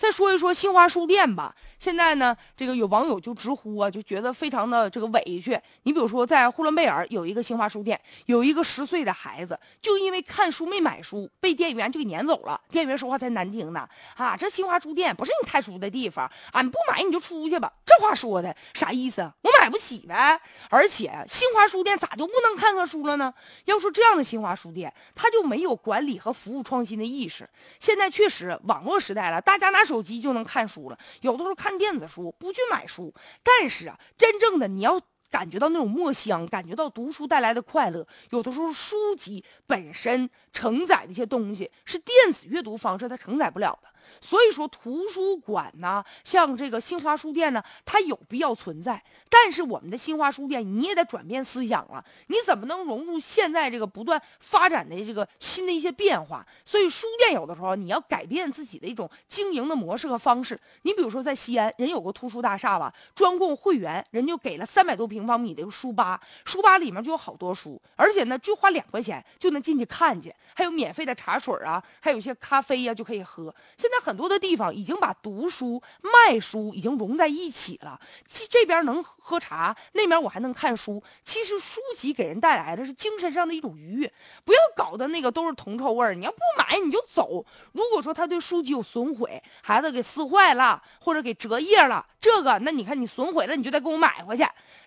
再说一说新华书店吧。现在呢，这个有网友就直呼啊，就觉得非常的这个委屈。你比如说，在呼伦贝尔有一个新华书店，有一个十岁的孩子，就因为看书没买书，被店员就给撵走了。店员说话才难听呢，啊，这新华书店不是你看书的地方，俺不买你就出去吧。这话说的啥意思？我买不起呗。而且新华书店咋就不能看看书了呢？要说这样的新华书店，它就没有管理和服务创新的意识。现在确实网络时代了，大家拿手机就能看书了，有的时候看。看电子书不去买书，但是啊，真正的你要感觉到那种墨香，感觉到读书带来的快乐，有的时候书籍本身承载的一些东西是电子阅读方式它承载不了的。所以说，图书馆呢，像这个新华书店呢，它有必要存在。但是我们的新华书店，你也得转变思想了。你怎么能融入现在这个不断发展的这个新的一些变化？所以，书店有的时候你要改变自己的一种经营的模式和方式。你比如说，在西安，人有个图书大厦吧，专供会员，人就给了三百多平平方米的一个书吧，书吧里面就有好多书，而且呢，就花两块钱就能进去看去，还有免费的茶水啊，还有一些咖啡呀，就可以喝。现在。很多的地方已经把读书卖书已经融在一起了，这边能喝茶，那边我还能看书。其实书籍给人带来的是精神上的一种愉悦，不要搞得那个都是铜臭味儿。你要不买你就走。如果说他对书籍有损毁，孩子给撕坏了或者给折页了，这个那你看你损毁了，你就得给我买回去。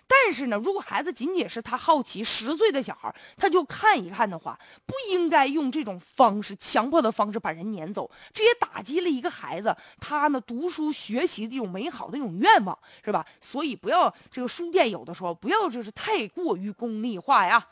但但是呢，如果孩子仅仅是他好奇，十岁的小孩他就看一看的话，不应该用这种方式强迫的方式把人撵走，这也打击了一个孩子他呢读书学习的一种美好的一种愿望，是吧？所以不要这个书店有的时候不要就是太过于功利化呀。